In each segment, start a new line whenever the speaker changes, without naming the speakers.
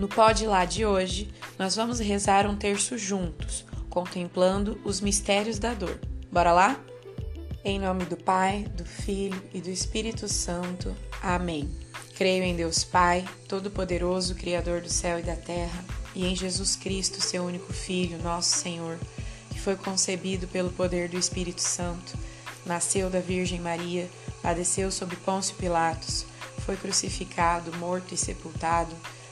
No Pode Lá de hoje, nós vamos rezar um terço juntos, contemplando os mistérios da dor. Bora lá? Em nome do Pai, do Filho e do Espírito Santo. Amém. Creio em Deus Pai, Todo-Poderoso, Criador do céu e da terra, e em Jesus Cristo, seu único Filho, nosso Senhor, que foi concebido pelo poder do Espírito Santo, nasceu da Virgem Maria, padeceu sob Pôncio Pilatos, foi crucificado, morto e sepultado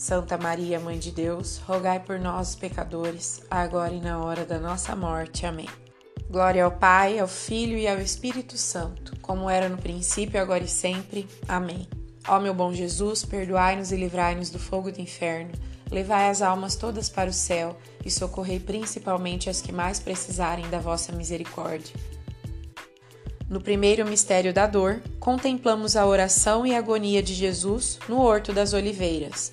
Santa Maria, Mãe de Deus, rogai por nós, pecadores, agora e na hora da nossa morte. Amém. Glória ao Pai, ao Filho e ao Espírito Santo, como era no princípio, agora e sempre. Amém. Ó meu bom Jesus, perdoai-nos e livrai-nos do fogo do inferno, levai as almas todas para o céu e socorrei principalmente as que mais precisarem da vossa misericórdia. No primeiro mistério da dor, contemplamos a oração e agonia de Jesus no Horto das Oliveiras.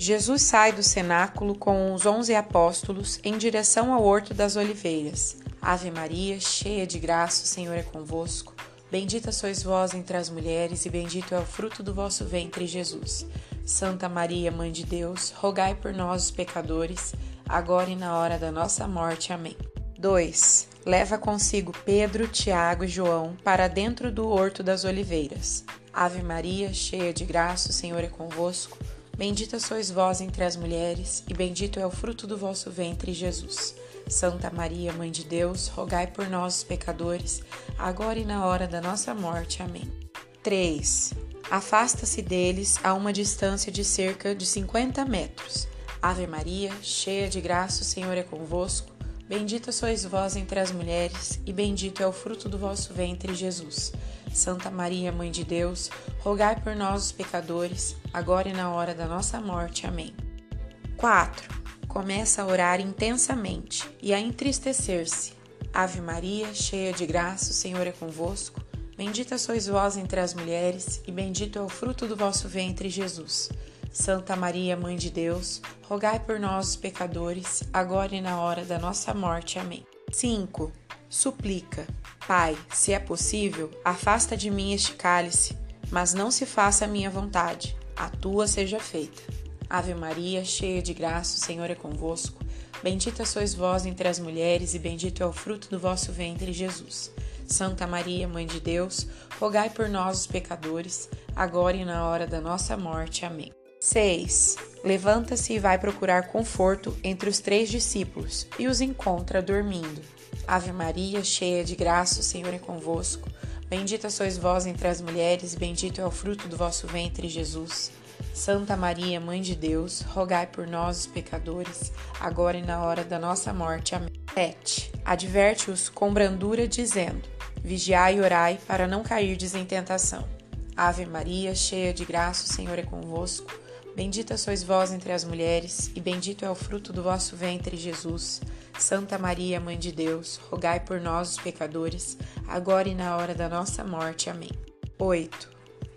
Jesus sai do cenáculo com os onze apóstolos em direção ao Horto das Oliveiras. Ave Maria, cheia de graça, o Senhor é convosco. Bendita sois vós entre as mulheres, e bendito é o fruto do vosso ventre, Jesus. Santa Maria, Mãe de Deus, rogai por nós, os pecadores, agora e na hora da nossa morte. Amém. 2. Leva consigo Pedro, Tiago e João para dentro do Horto das Oliveiras. Ave Maria, cheia de graça, o Senhor é convosco. Bendita sois vós entre as mulheres, e bendito é o fruto do vosso ventre, Jesus. Santa Maria, Mãe de Deus, rogai por nós, pecadores, agora e na hora da nossa morte. Amém. 3. Afasta-se deles a uma distância de cerca de 50 metros. Ave Maria, cheia de graça, o Senhor é convosco. Bendita sois vós entre as mulheres, e bendito é o fruto do vosso ventre, Jesus. Santa Maria, Mãe de Deus, rogai por nós, os pecadores, agora e na hora da nossa morte. Amém. 4 começa a orar intensamente e a entristecer-se. Ave Maria, cheia de graça, o Senhor é convosco. Bendita sois vós entre as mulheres, e bendito é o fruto do vosso ventre, Jesus. Santa Maria, Mãe de Deus, rogai por nós, pecadores, agora e na hora da nossa morte. Amém. 5. Suplica. Pai, se é possível, afasta de mim este cálice, mas não se faça a minha vontade, a tua seja feita. Ave Maria, cheia de graça, o Senhor é convosco. Bendita sois vós entre as mulheres, e bendito é o fruto do vosso ventre, Jesus. Santa Maria, Mãe de Deus, rogai por nós, os pecadores, agora e na hora da nossa morte. Amém. 6. Levanta-se e vai procurar conforto entre os três discípulos e os encontra dormindo. Ave Maria, cheia de graça, o Senhor é convosco. Bendita sois vós entre as mulheres, bendito é o fruto do vosso ventre, Jesus. Santa Maria, Mãe de Deus, rogai por nós, os pecadores, agora e na hora da nossa morte. Amém. 7. Adverte-os com brandura, dizendo: Vigiai e orai para não cairdes em tentação. Ave Maria, cheia de graça, o Senhor é convosco. Bendita sois vós entre as mulheres, e bendito é o fruto do vosso ventre, Jesus. Santa Maria, Mãe de Deus, rogai por nós, os pecadores, agora e na hora da nossa morte. Amém. 8.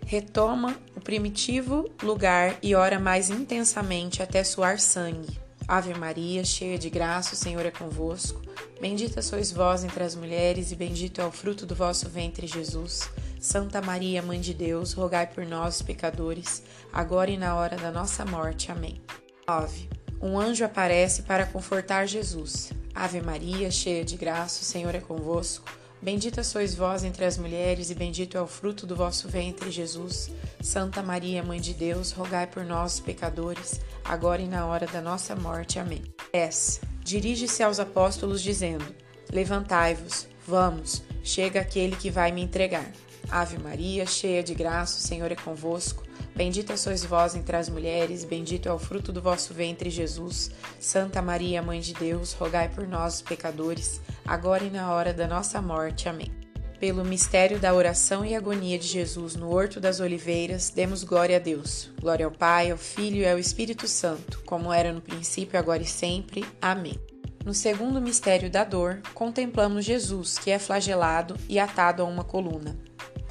Retoma o primitivo lugar e ora mais intensamente até suar sangue. Ave Maria, cheia de graça, o Senhor é convosco. Bendita sois vós entre as mulheres, e bendito é o fruto do vosso ventre, Jesus. Santa Maria, Mãe de Deus, rogai por nós, pecadores, agora e na hora da nossa morte. Amém. 9. Um anjo aparece para confortar Jesus. Ave Maria, cheia de graça, o Senhor é convosco. Bendita sois vós entre as mulheres, e bendito é o fruto do vosso ventre, Jesus. Santa Maria, Mãe de Deus, rogai por nós, pecadores, agora e na hora da nossa morte. Amém. 10. Dirige-se aos apóstolos, dizendo: Levantai-vos, vamos, chega aquele que vai me entregar. Ave Maria, cheia de graça, o Senhor é convosco. Bendita sois vós entre as mulheres, bendito é o fruto do vosso ventre, Jesus. Santa Maria, Mãe de Deus, rogai por nós, pecadores, agora e na hora da nossa morte. Amém. Pelo mistério da oração e agonia de Jesus no Horto das Oliveiras, demos glória a Deus. Glória ao Pai, ao Filho e ao Espírito Santo, como era no princípio, agora e sempre. Amém. No segundo mistério da dor, contemplamos Jesus, que é flagelado e atado a uma coluna.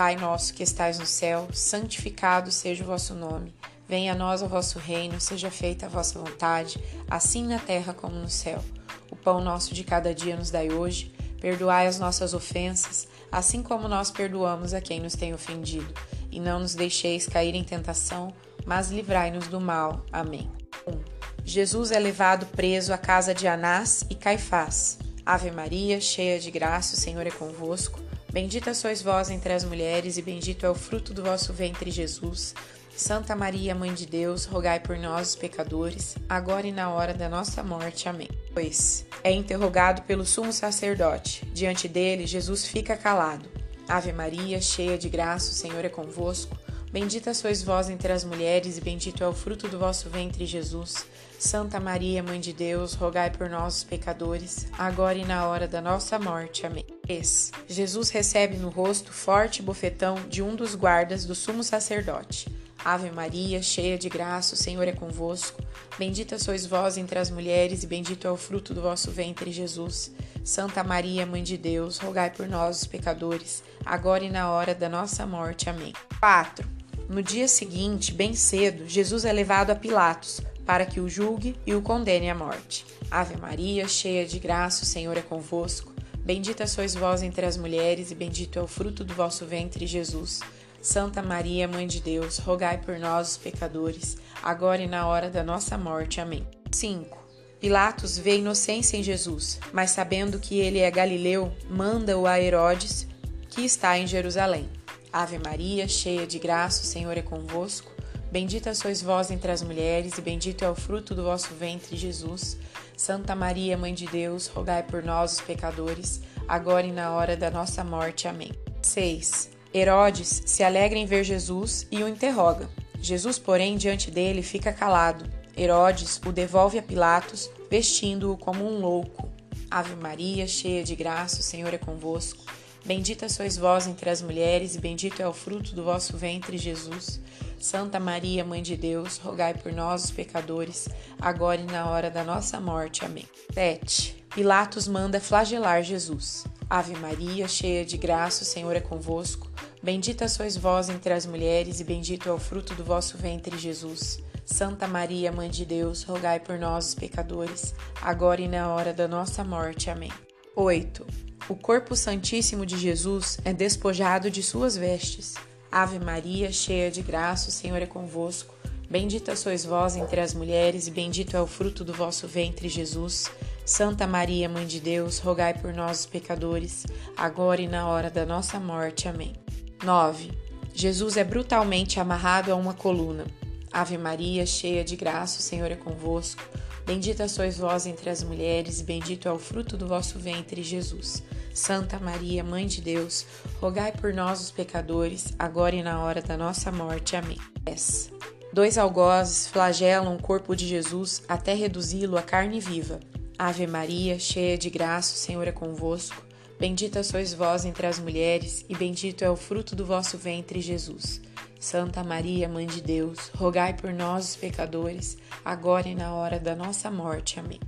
Pai nosso que estais no céu, santificado seja o vosso nome. Venha a nós o vosso reino, seja feita a vossa vontade, assim na terra como no céu. O pão nosso de cada dia nos dai hoje. Perdoai as nossas ofensas, assim como nós perdoamos a quem nos tem ofendido. E não nos deixeis cair em tentação, mas livrai-nos do mal. Amém. 1. Jesus é levado preso à casa de Anás e Caifás. Ave Maria, cheia de graça, o Senhor é convosco. Bendita sois vós entre as mulheres, e bendito é o fruto do vosso ventre, Jesus. Santa Maria, Mãe de Deus, rogai por nós, os pecadores, agora e na hora da nossa morte. Amém. 2. É interrogado pelo sumo sacerdote. Diante dele, Jesus fica calado. Ave Maria, cheia de graça, o Senhor é convosco. Bendita sois vós entre as mulheres, e bendito é o fruto do vosso ventre, Jesus. Santa Maria, Mãe de Deus, rogai por nós, pecadores, agora e na hora da nossa morte. Amém. 3. Jesus recebe no rosto forte bofetão de um dos guardas do sumo sacerdote. Ave Maria, cheia de graça, o Senhor é convosco. Bendita sois vós entre as mulheres, e bendito é o fruto do vosso ventre, Jesus. Santa Maria, Mãe de Deus, rogai por nós, os pecadores, agora e na hora da nossa morte. Amém. 4. No dia seguinte, bem cedo, Jesus é levado a Pilatos, para que o julgue e o condene à morte. Ave Maria, cheia de graça, o Senhor é convosco. Bendita sois vós entre as mulheres, e bendito é o fruto do vosso ventre, Jesus. Santa Maria, Mãe de Deus, rogai por nós, os pecadores, agora e na hora da nossa morte. Amém. 5. Pilatos vê inocência em Jesus, mas sabendo que ele é galileu, manda-o a Herodes, que está em Jerusalém. Ave Maria, cheia de graça, o Senhor é convosco. Bendita sois vós entre as mulheres, e bendito é o fruto do vosso ventre, Jesus. Santa Maria, Mãe de Deus, rogai por nós, os pecadores, agora e na hora da nossa morte. Amém. 6. Herodes se alegra em ver Jesus e o interroga. Jesus, porém, diante dele fica calado. Herodes o devolve a Pilatos, vestindo-o como um louco. Ave Maria, cheia de graça, o Senhor é convosco. Bendita sois vós entre as mulheres, e bendito é o fruto do vosso ventre, Jesus. Santa Maria, Mãe de Deus, rogai por nós, os pecadores, agora e na hora da nossa morte. Amém. 7. Pilatos manda flagelar Jesus. Ave Maria, cheia de graça, o Senhor é convosco. Bendita sois vós entre as mulheres, e bendito é o fruto do vosso ventre, Jesus. Santa Maria, Mãe de Deus, rogai por nós, os pecadores, agora e na hora da nossa morte. Amém. 8. O corpo santíssimo de Jesus é despojado de suas vestes. Ave Maria, cheia de graça, o Senhor é convosco. Bendita sois vós entre as mulheres, e bendito é o fruto do vosso ventre, Jesus. Santa Maria, Mãe de Deus, rogai por nós, os pecadores, agora e na hora da nossa morte. Amém. 9. Jesus é brutalmente amarrado a uma coluna. Ave Maria, cheia de graça, o Senhor é convosco. Bendita sois vós entre as mulheres, e bendito é o fruto do vosso ventre, Jesus. Santa Maria, Mãe de Deus, rogai por nós, os pecadores, agora e na hora da nossa morte. Amém. 10. Dois algozes flagelam o corpo de Jesus até reduzi-lo a carne viva. Ave Maria, cheia de graça, o Senhor é convosco. Bendita sois vós entre as mulheres, e bendito é o fruto do vosso ventre, Jesus. Santa Maria, Mãe de Deus, rogai por nós, os pecadores, agora e na hora da nossa morte. Amém.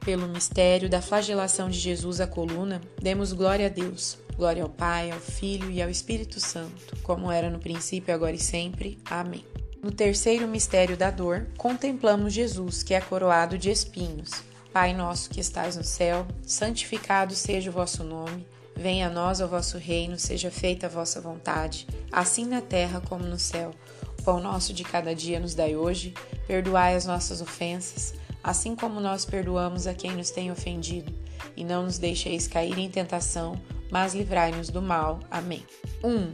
Pelo mistério da flagelação de Jesus à coluna, demos glória a Deus. Glória ao Pai, ao Filho e ao Espírito Santo, como era no princípio, agora e sempre. Amém. No terceiro mistério da dor, contemplamos Jesus, que é coroado de espinhos. Pai nosso que estais no céu, santificado seja o vosso nome. Venha a nós o vosso reino, seja feita a vossa vontade, assim na terra como no céu. O pão nosso de cada dia nos dai hoje, perdoai as nossas ofensas, assim como nós perdoamos a quem nos tem ofendido, e não nos deixeis cair em tentação, mas livrai-nos do mal. Amém. 1. Um,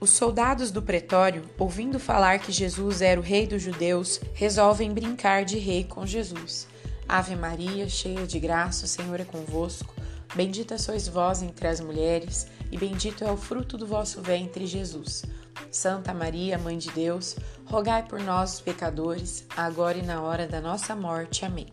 os soldados do pretório, ouvindo falar que Jesus era o rei dos judeus, resolvem brincar de rei com Jesus. Ave Maria, cheia de graça, o Senhor é convosco. Bendita sois vós entre as mulheres, e bendito é o fruto do vosso ventre, Jesus. Santa Maria, Mãe de Deus, rogai por nós, os pecadores, agora e na hora da nossa morte. Amém.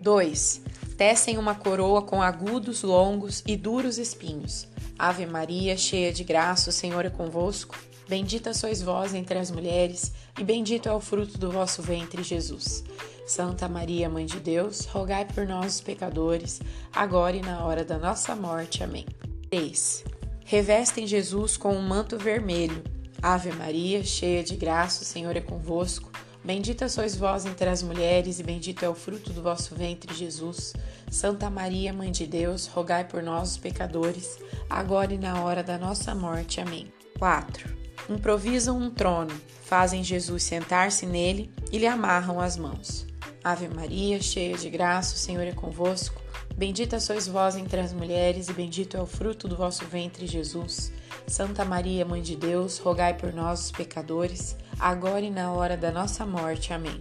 2. Tecem uma coroa com agudos, longos e duros espinhos. Ave Maria, cheia de graça, o Senhor é convosco. Bendita sois vós entre as mulheres, e bendito é o fruto do vosso ventre, Jesus. Santa Maria, Mãe de Deus, rogai por nós, os pecadores, agora e na hora da nossa morte. Amém. 3. Revestem Jesus com um manto vermelho. Ave Maria, cheia de graça, o Senhor é convosco. Bendita sois vós entre as mulheres, e bendito é o fruto do vosso ventre, Jesus. Santa Maria, Mãe de Deus, rogai por nós, os pecadores, agora e na hora da nossa morte. Amém. 4. Improvisam um trono, fazem Jesus sentar-se nele e lhe amarram as mãos. Ave Maria, cheia de graça, o Senhor é convosco. Bendita sois vós entre as mulheres, e bendito é o fruto do vosso ventre, Jesus. Santa Maria, Mãe de Deus, rogai por nós, os pecadores, agora e na hora da nossa morte. Amém.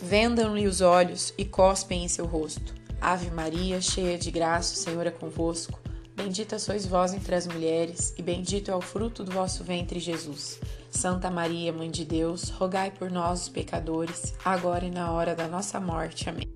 Vendam-lhe os olhos e cospem em seu rosto. Ave Maria, cheia de graça, o Senhor é convosco. Bendita sois vós entre as mulheres, e bendito é o fruto do vosso ventre, Jesus. Santa Maria, Mãe de Deus, rogai por nós, os pecadores, agora e na hora da nossa morte. Amém.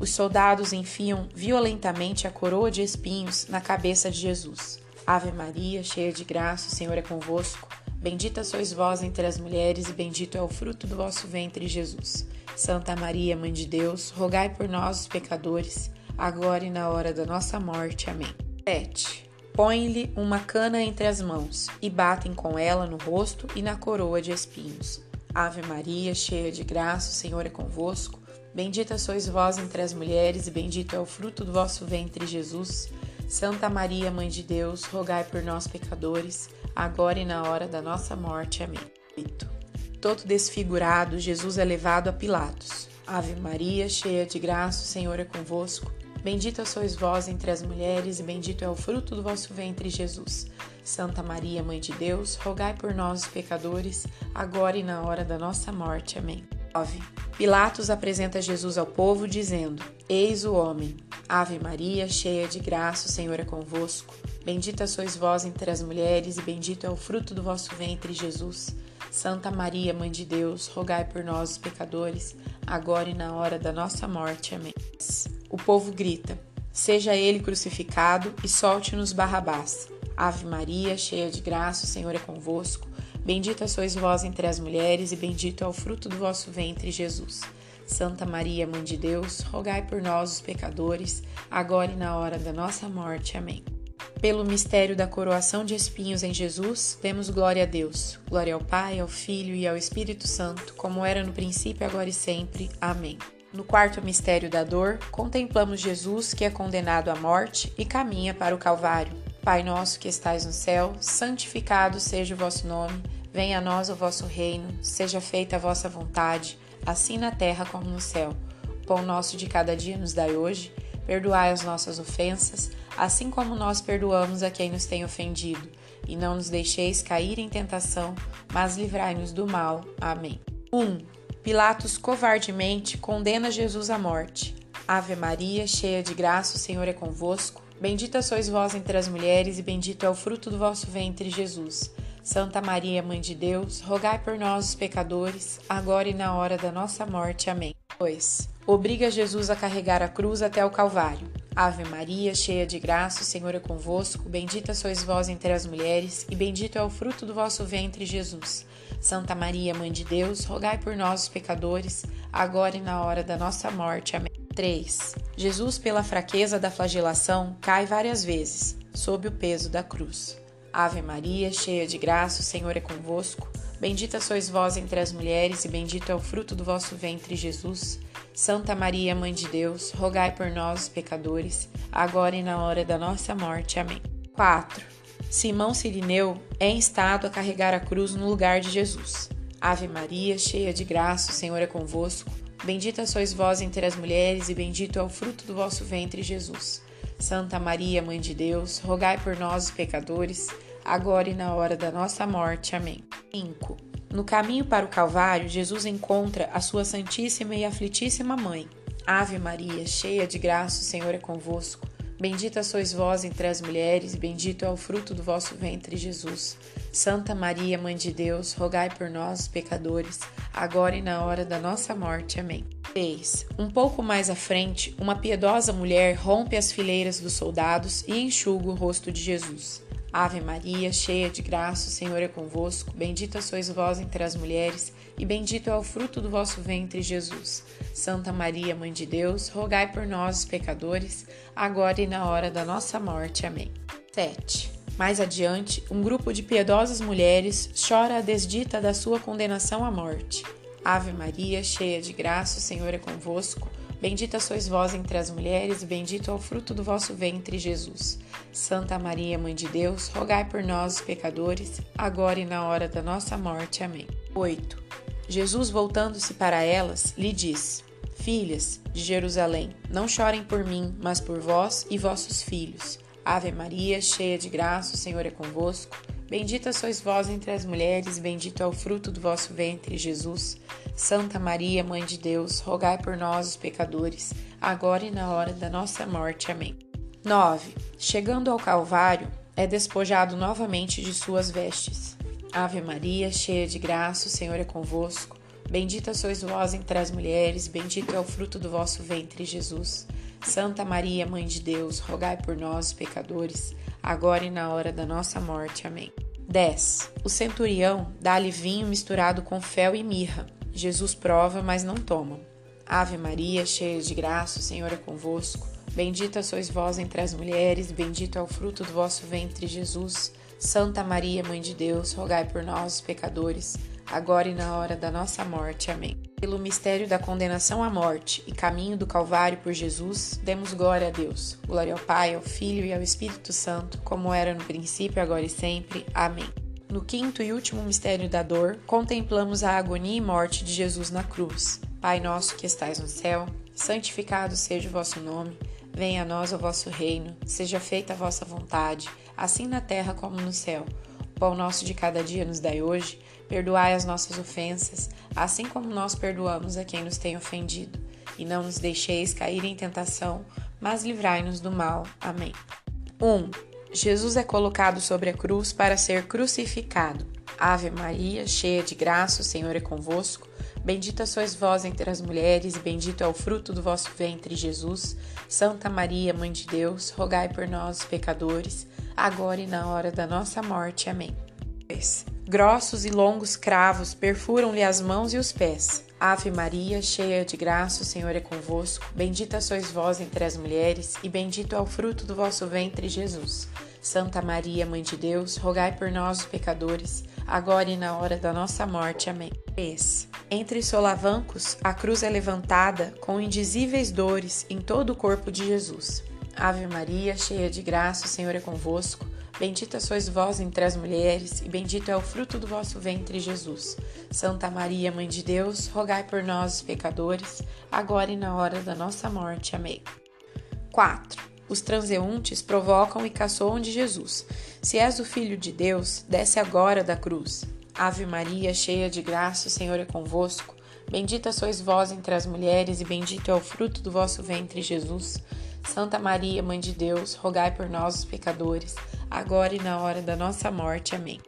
Os soldados enfiam violentamente a coroa de espinhos na cabeça de Jesus. Ave Maria, cheia de graça, o Senhor é convosco. Bendita sois vós entre as mulheres, e bendito é o fruto do vosso ventre, Jesus. Santa Maria, Mãe de Deus, rogai por nós, os pecadores, agora e na hora da nossa morte. Amém. 7. Põe-lhe uma cana entre as mãos e batem com ela no rosto e na coroa de espinhos. Ave Maria, cheia de graça, o Senhor é convosco. Bendita sois vós entre as mulheres, e bendito é o fruto do vosso ventre, Jesus. Santa Maria, Mãe de Deus, rogai por nós, pecadores, agora e na hora da nossa morte. Amém. 8. Todo desfigurado, Jesus é levado a Pilatos. Ave Maria, cheia de graça, o Senhor é convosco. Bendita sois vós entre as mulheres, e bendito é o fruto do vosso ventre, Jesus. Santa Maria, Mãe de Deus, rogai por nós, pecadores, agora e na hora da nossa morte. Amém. 9. Pilatos apresenta Jesus ao povo, dizendo: Eis o homem. Ave Maria, cheia de graça, o Senhor é convosco. Bendita sois vós entre as mulheres, e bendito é o fruto do vosso ventre, Jesus. Santa Maria, Mãe de Deus, rogai por nós, os pecadores, agora e na hora da nossa morte. Amém. O povo grita: Seja ele crucificado e solte-nos Barrabás. Ave Maria, cheia de graça, o Senhor é convosco. Bendita sois vós entre as mulheres, e bendito é o fruto do vosso ventre, Jesus. Santa Maria, Mãe de Deus, rogai por nós, os pecadores, agora e na hora da nossa morte. Amém. Pelo mistério da coroação de espinhos em Jesus, demos glória a Deus. Glória ao Pai, ao Filho e ao Espírito Santo, como era no princípio, agora e sempre. Amém. No quarto mistério da dor, contemplamos Jesus que é condenado à morte e caminha para o Calvário. Pai nosso que estais no céu, santificado seja o vosso nome, venha a nós o vosso reino, seja feita a vossa vontade, assim na terra como no céu. O pão nosso de cada dia nos dai hoje, perdoai as nossas ofensas, assim como nós perdoamos a quem nos tem ofendido. E não nos deixeis cair em tentação, mas livrai-nos do mal. Amém. 1. Um, Pilatos covardemente condena Jesus à morte. Ave Maria, cheia de graça, o Senhor é convosco. Bendita sois vós entre as mulheres, e bendito é o fruto do vosso ventre, Jesus. Santa Maria, Mãe de Deus, rogai por nós, os pecadores, agora e na hora da nossa morte. Amém. 2. Obriga Jesus a carregar a cruz até o Calvário. Ave Maria, cheia de graça, o Senhor é convosco. Bendita sois vós entre as mulheres, e bendito é o fruto do vosso ventre, Jesus. Santa Maria, Mãe de Deus, rogai por nós, os pecadores, agora e na hora da nossa morte. Amém. 3. Jesus, pela fraqueza da flagelação, cai várias vezes, sob o peso da cruz. Ave Maria, cheia de graça, o Senhor é convosco. Bendita sois vós entre as mulheres, e bendito é o fruto do vosso ventre, Jesus. Santa Maria, Mãe de Deus, rogai por nós, pecadores, agora e na hora da nossa morte. Amém. 4. Simão Sirineu é instado a carregar a cruz no lugar de Jesus. Ave Maria, cheia de graça, o Senhor é convosco. Bendita sois vós entre as mulheres, e bendito é o fruto do vosso ventre, Jesus. Santa Maria, Mãe de Deus, rogai por nós, pecadores, agora e na hora da nossa morte. Amém. 5. No caminho para o Calvário, Jesus encontra a sua Santíssima e Aflitíssima Mãe. Ave Maria, cheia de graça, o Senhor é convosco. Bendita sois vós entre as mulheres, bendito é o fruto do vosso ventre, Jesus. Santa Maria, Mãe de Deus, rogai por nós, pecadores, agora e na hora da nossa morte. Amém. 6. Um pouco mais à frente, uma piedosa mulher rompe as fileiras dos soldados e enxuga o rosto de Jesus. Ave Maria, cheia de graça, o Senhor é convosco. Bendita sois vós entre as mulheres, e bendito é o fruto do vosso ventre, Jesus. Santa Maria, Mãe de Deus, rogai por nós, pecadores, agora e na hora da nossa morte. Amém. 7. Mais adiante, um grupo de piedosas mulheres chora a desdita da sua condenação à morte. Ave Maria, cheia de graça, o Senhor é convosco. Bendita sois vós entre as mulheres, e bendito é o fruto do vosso ventre, Jesus. Santa Maria, Mãe de Deus, rogai por nós, os pecadores, agora e na hora da nossa morte. Amém. 8. Jesus, voltando-se para elas, lhe diz: Filhas de Jerusalém, não chorem por mim, mas por vós e vossos filhos. Ave Maria, cheia de graça, o Senhor é convosco. Bendita sois vós entre as mulheres, bendito é o fruto do vosso ventre, Jesus. Santa Maria, Mãe de Deus, rogai por nós, os pecadores, agora e na hora da nossa morte. Amém. 9. Chegando ao Calvário, é despojado novamente de suas vestes. Ave Maria, cheia de graça, o Senhor é convosco. Bendita sois vós entre as mulheres, bendito é o fruto do vosso ventre, Jesus. Santa Maria, Mãe de Deus, rogai por nós, pecadores, agora e na hora da nossa morte. Amém. 10. O centurião dá-lhe vinho misturado com fel e mirra. Jesus prova, mas não toma. Ave Maria, cheia de graça, o Senhor é convosco. Bendita sois vós entre as mulheres, bendito é o fruto do vosso ventre, Jesus. Santa Maria, Mãe de Deus, rogai por nós, pecadores, agora e na hora da nossa morte. Amém. Pelo mistério da condenação à morte e caminho do Calvário por Jesus, demos glória a Deus. Glória ao Pai, ao Filho e ao Espírito Santo, como era no princípio, agora e sempre. Amém. No quinto e último mistério da dor, contemplamos a agonia e morte de Jesus na cruz. Pai nosso que estais no céu, santificado seja o vosso nome. Venha a nós o vosso reino, seja feita a vossa vontade, assim na terra como no céu. O pão nosso de cada dia nos dai hoje Perdoai as nossas ofensas, assim como nós perdoamos a quem nos tem ofendido. E não nos deixeis cair em tentação, mas livrai-nos do mal. Amém. 1. Um, Jesus é colocado sobre a cruz para ser crucificado. Ave Maria, cheia de graça, o Senhor é convosco. Bendita sois vós entre as mulheres, e bendito é o fruto do vosso ventre, Jesus. Santa Maria, Mãe de Deus, rogai por nós, pecadores, agora e na hora da nossa morte. Amém. 2. Grossos e longos cravos perfuram-lhe as mãos e os pés. Ave Maria, cheia de graça, o Senhor é convosco. Bendita sois vós entre as mulheres, e bendito é o fruto do vosso ventre, Jesus. Santa Maria, Mãe de Deus, rogai por nós, pecadores, agora e na hora da nossa morte. Amém. 3. Entre solavancos, a cruz é levantada com indizíveis dores em todo o corpo de Jesus. Ave Maria, cheia de graça, o Senhor é convosco. Bendita sois vós entre as mulheres, e bendito é o fruto do vosso ventre, Jesus. Santa Maria, Mãe de Deus, rogai por nós, pecadores, agora e na hora da nossa morte. Amém. 4. Os transeuntes provocam e caçoam de Jesus. Se és o Filho de Deus, desce agora da cruz. Ave Maria, cheia de graça, o Senhor é convosco. Bendita sois vós entre as mulheres, e bendito é o fruto do vosso ventre, Jesus. Santa Maria, Mãe de Deus, rogai por nós, os pecadores, agora e na hora da nossa morte. Amém.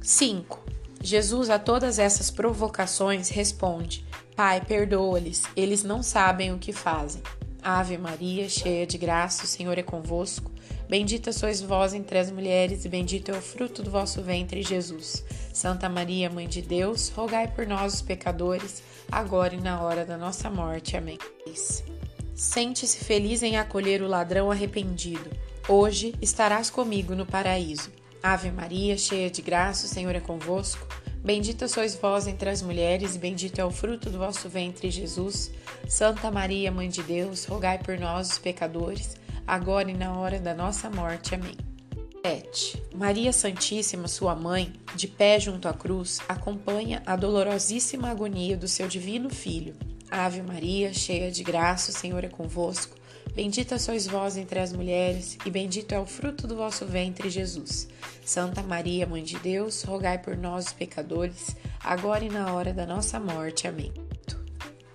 5. Jesus a todas essas provocações responde: Pai, perdoa-lhes, eles não sabem o que fazem. Ave Maria, cheia de graça, o Senhor é convosco. Bendita sois vós entre as mulheres, e bendito é o fruto do vosso ventre, Jesus. Santa Maria, Mãe de Deus, rogai por nós, os pecadores, agora e na hora da nossa morte. Amém. Sente-se feliz em acolher o ladrão arrependido. Hoje estarás comigo no paraíso. Ave Maria, cheia de graça, o Senhor é convosco. Bendita sois vós entre as mulheres, e bendito é o fruto do vosso ventre, Jesus. Santa Maria, Mãe de Deus, rogai por nós, os pecadores, agora e na hora da nossa morte. Amém. 7. Maria Santíssima, sua mãe, de pé junto à cruz, acompanha a dolorosíssima agonia do seu divino Filho. Ave Maria, cheia de graça, o Senhor é convosco. Bendita sois vós entre as mulheres, e bendito é o fruto do vosso ventre, Jesus. Santa Maria, Mãe de Deus, rogai por nós, pecadores, agora e na hora da nossa morte. Amém.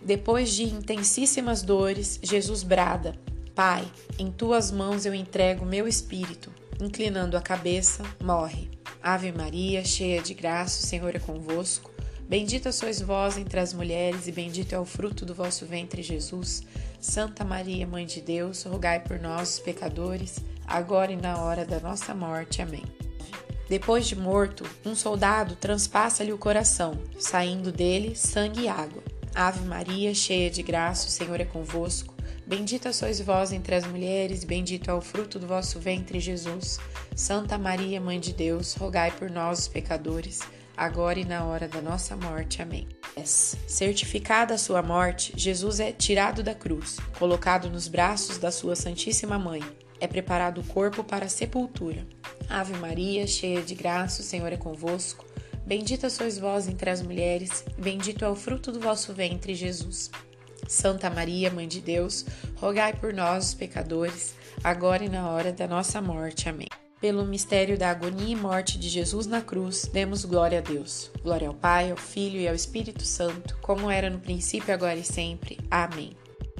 Depois de intensíssimas dores, Jesus brada: Pai, em tuas mãos eu entrego meu espírito. Inclinando a cabeça, morre. Ave Maria, cheia de graça, o Senhor é convosco. Bendita sois vós entre as mulheres, e bendito é o fruto do vosso ventre, Jesus. Santa Maria, Mãe de Deus, rogai por nós, pecadores, agora e na hora da nossa morte. Amém. Depois de morto, um soldado transpassa-lhe o coração, saindo dele sangue e água. Ave Maria, cheia de graça, o Senhor é convosco. Bendita sois vós entre as mulheres, bendito é o fruto do vosso ventre, Jesus. Santa Maria, Mãe de Deus, rogai por nós, pecadores, agora e na hora da nossa morte. Amém. Certificada a sua morte, Jesus é tirado da cruz, colocado nos braços da sua Santíssima Mãe. É preparado o corpo para a sepultura. Ave Maria, cheia de graça, o Senhor é convosco. Bendita sois vós entre as mulheres, bendito é o fruto do vosso ventre, Jesus. Santa Maria, Mãe de Deus, rogai por nós, os pecadores, agora e na hora da nossa morte. Amém. Pelo mistério da agonia e morte de Jesus na cruz, demos glória a Deus. Glória ao Pai, ao Filho e ao Espírito Santo, como era no princípio, agora e sempre. Amém.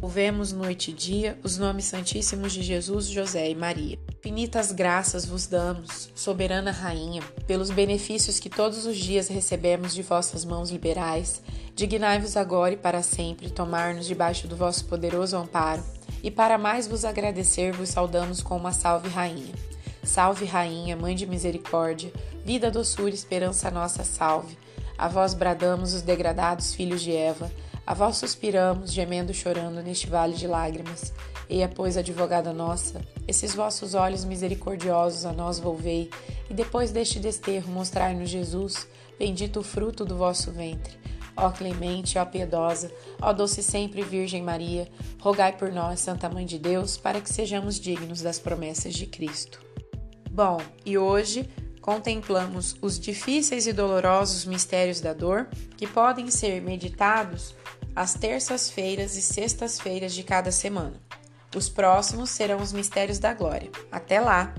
Ouvemos noite e dia os nomes santíssimos de Jesus, José e Maria. Infinitas graças vos damos, soberana Rainha, pelos benefícios que todos os dias recebemos de vossas mãos liberais. Dignai-vos agora e para sempre tomar-nos debaixo do vosso poderoso amparo, e para mais vos agradecer, vos saudamos com uma salve, Rainha. Salve, Rainha, Mãe de Misericórdia, vida, doçura, esperança nossa, salve. A vós bradamos os degradados filhos de Eva, a vós suspiramos, gemendo chorando neste vale de lágrimas. Eia, pois, advogada nossa, esses vossos olhos misericordiosos a nós volvei, e depois deste desterro mostrai-nos Jesus, bendito o fruto do vosso ventre. Ó clemente, ó piedosa, ó doce sempre Virgem Maria, rogai por nós, Santa Mãe de Deus, para que sejamos dignos das promessas de Cristo. Bom, e hoje contemplamos os difíceis e dolorosos mistérios da dor que podem ser meditados às terças-feiras e sextas-feiras de cada semana. Os próximos serão os mistérios da glória. Até lá!